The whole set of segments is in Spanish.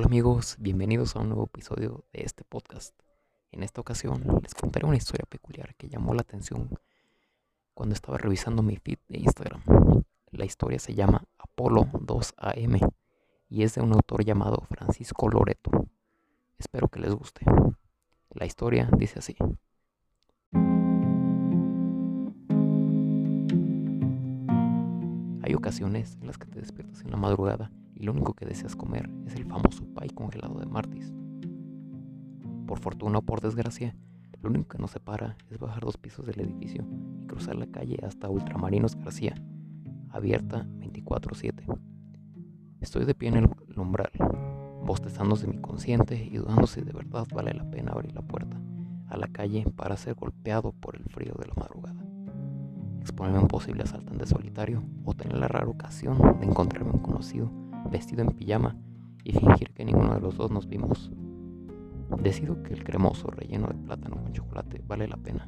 Hola amigos, bienvenidos a un nuevo episodio de este podcast. En esta ocasión les contaré una historia peculiar que llamó la atención cuando estaba revisando mi feed de Instagram. La historia se llama Apolo 2AM y es de un autor llamado Francisco Loreto. Espero que les guste. La historia dice así. Hay ocasiones en las que te despiertas en la madrugada y lo único que deseas comer es el famoso pay congelado de Martis. Por fortuna o por desgracia, lo único que nos separa es bajar dos pisos del edificio y cruzar la calle hasta Ultramarinos García, abierta 24/7. Estoy de pie en el umbral, bostezándose mi consciente y dudando si de verdad vale la pena abrir la puerta a la calle para ser golpeado por el frío de la madrugada, exponerme a un posible asaltante solitario o tener la rara ocasión de encontrarme un conocido vestido en pijama y fingir que ninguno de los dos nos vimos. Decido que el cremoso relleno de plátano con chocolate vale la pena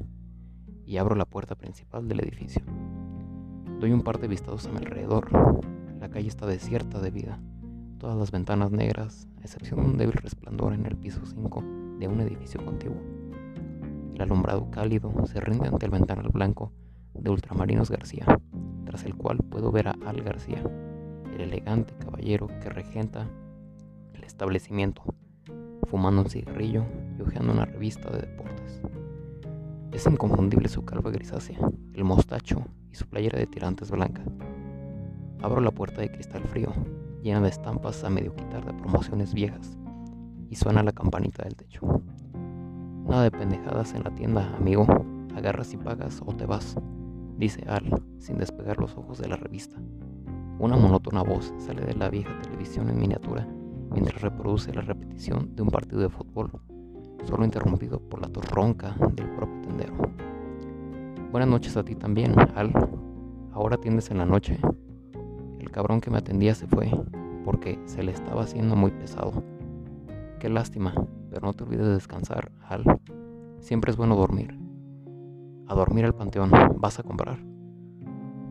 y abro la puerta principal del edificio. Doy un par de vistados a mi alrededor. La calle está desierta de vida. Todas las ventanas negras, a excepción de un débil resplandor en el piso 5 de un edificio contiguo. El alumbrado cálido se rinde ante el ventanal blanco de Ultramarinos García, tras el cual puedo ver a Al García, el elegante caballero que regenta el establecimiento, fumando un cigarrillo y hojeando una revista de deportes. Es inconfundible su calva grisácea, el mostacho y su playera de tirantes blanca. Abro la puerta de cristal frío, llena de estampas a medio quitar de promociones viejas, y suena la campanita del techo. Nada de pendejadas en la tienda, amigo. Agarras y pagas o te vas, dice Al, sin despegar los ojos de la revista. Una monótona voz sale de la vieja televisión en miniatura mientras reproduce la repetición de un partido de fútbol, solo interrumpido por la torronca del propio tendero. Buenas noches a ti también, Al. Ahora atiendes en la noche. El cabrón que me atendía se fue porque se le estaba haciendo muy pesado. Qué lástima, pero no te olvides de descansar, Al. Siempre es bueno dormir. A dormir al panteón, ¿vas a comprar?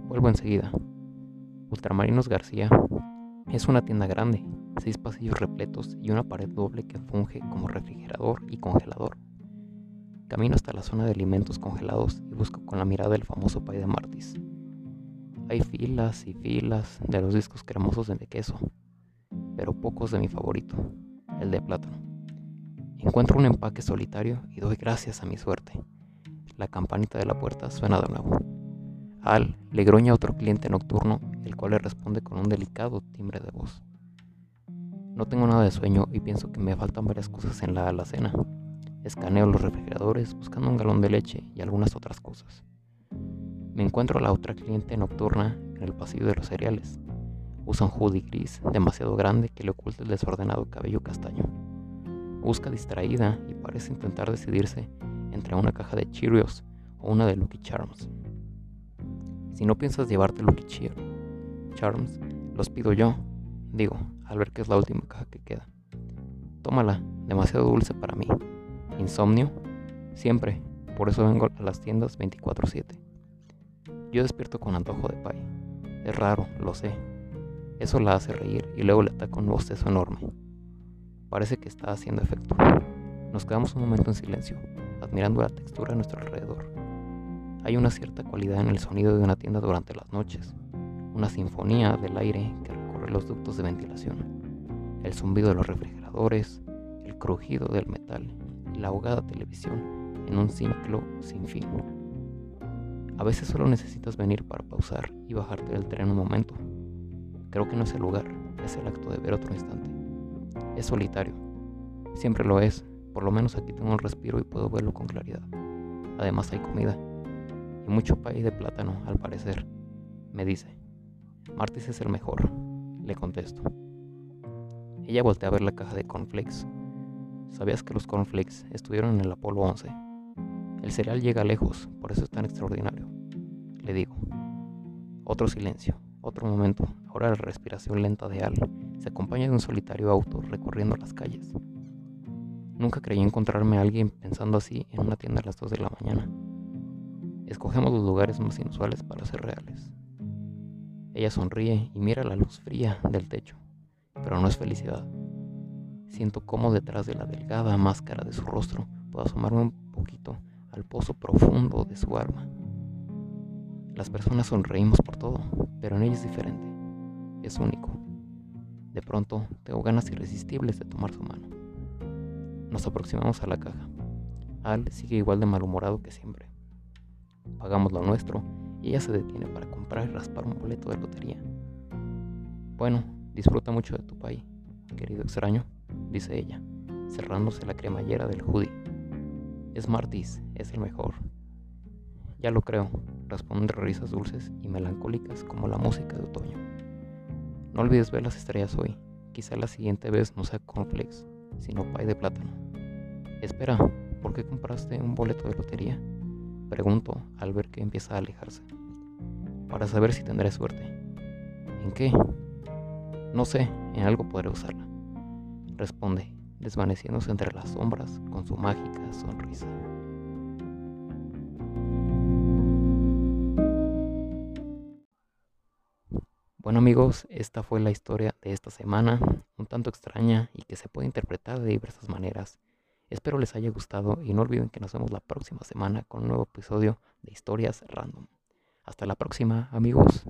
Vuelvo enseguida. Ultramarinos García es una tienda grande, seis pasillos repletos y una pared doble que funge como refrigerador y congelador. Camino hasta la zona de alimentos congelados y busco con la mirada el famoso pay de Martis. Hay filas y filas de los discos cremosos de queso, pero pocos de mi favorito, el de plátano. Encuentro un empaque solitario y doy gracias a mi suerte. La campanita de la puerta suena de nuevo. Al le gruña otro cliente nocturno, el cual le responde con un delicado timbre de voz. No tengo nada de sueño y pienso que me faltan varias cosas en la alacena. Escaneo los refrigeradores buscando un galón de leche y algunas otras cosas. Me encuentro a la otra cliente nocturna en el pasillo de los cereales. Usa un hoodie gris demasiado grande que le oculta el desordenado cabello castaño. Busca distraída y parece intentar decidirse entre una caja de Cheerios o una de Lucky Charms. Si no piensas llevarte Lucky Cheer, Los pido yo, digo, al ver que es la última caja que queda. Tómala, demasiado dulce para mí. Insomnio, siempre, por eso vengo a las tiendas 24/7. Yo despierto con antojo de pay. Es raro, lo sé. Eso la hace reír y luego le ataca un bostezo enorme. Parece que está haciendo efecto. Nos quedamos un momento en silencio, admirando la textura a nuestro alrededor. Hay una cierta cualidad en el sonido de una tienda durante las noches, una sinfonía del aire que recorre los ductos de ventilación, el zumbido de los refrigeradores, el crujido del metal y la ahogada televisión en un ciclo sin fin. A veces solo necesitas venir para pausar y bajarte del tren un momento. Creo que no es el lugar, es el acto de ver otro instante. Es solitario. Siempre lo es. Por lo menos aquí tengo un respiro y puedo verlo con claridad. Además hay comida y mucho pay de plátano, al parecer. Me dice, Martis es el mejor, le contesto. Ella voltea a ver la caja de cornflakes. ¿Sabías que los cornflakes estuvieron en el Apolo 11? El cereal llega lejos, por eso es tan extraordinario. Le digo. Otro silencio, otro momento. Ahora la respiración lenta de Al se acompaña de un solitario auto recorriendo las calles. Nunca creí encontrarme a alguien pensando así en una tienda a las 2 de la mañana. Escogemos los lugares más inusuales para ser reales. Ella sonríe y mira la luz fría del techo, pero no es felicidad. Siento cómo detrás de la delgada máscara de su rostro puedo asomarme un poquito al pozo profundo de su alma. Las personas sonreímos por todo, pero en ella es diferente. Es único. De pronto tengo ganas irresistibles de tomar su mano. Nos aproximamos a la caja. Al sigue igual de malhumorado que siempre. Pagamos lo nuestro y ella se detiene para comprar y raspar un boleto de lotería. Bueno, disfruta mucho de tu país, querido extraño, dice ella, cerrándose la cremallera del hoodie. Es Martis, es el mejor. Ya lo creo, responde risas dulces y melancólicas como la música de otoño. No olvides ver las estrellas hoy, quizá la siguiente vez no sea cornflakes, sino pay de plátano. Espera, ¿por qué compraste un boleto de lotería? Pregunto al ver que empieza a alejarse. Para saber si tendré suerte. ¿En qué? No sé, en algo podré usarla. Responde, desvaneciéndose entre las sombras con su mágica sonrisa. Bueno amigos, esta fue la historia de esta semana, un tanto extraña y que se puede interpretar de diversas maneras. Espero les haya gustado y no olviden que nos vemos la próxima semana con un nuevo episodio de Historias Random. Hasta la próxima amigos.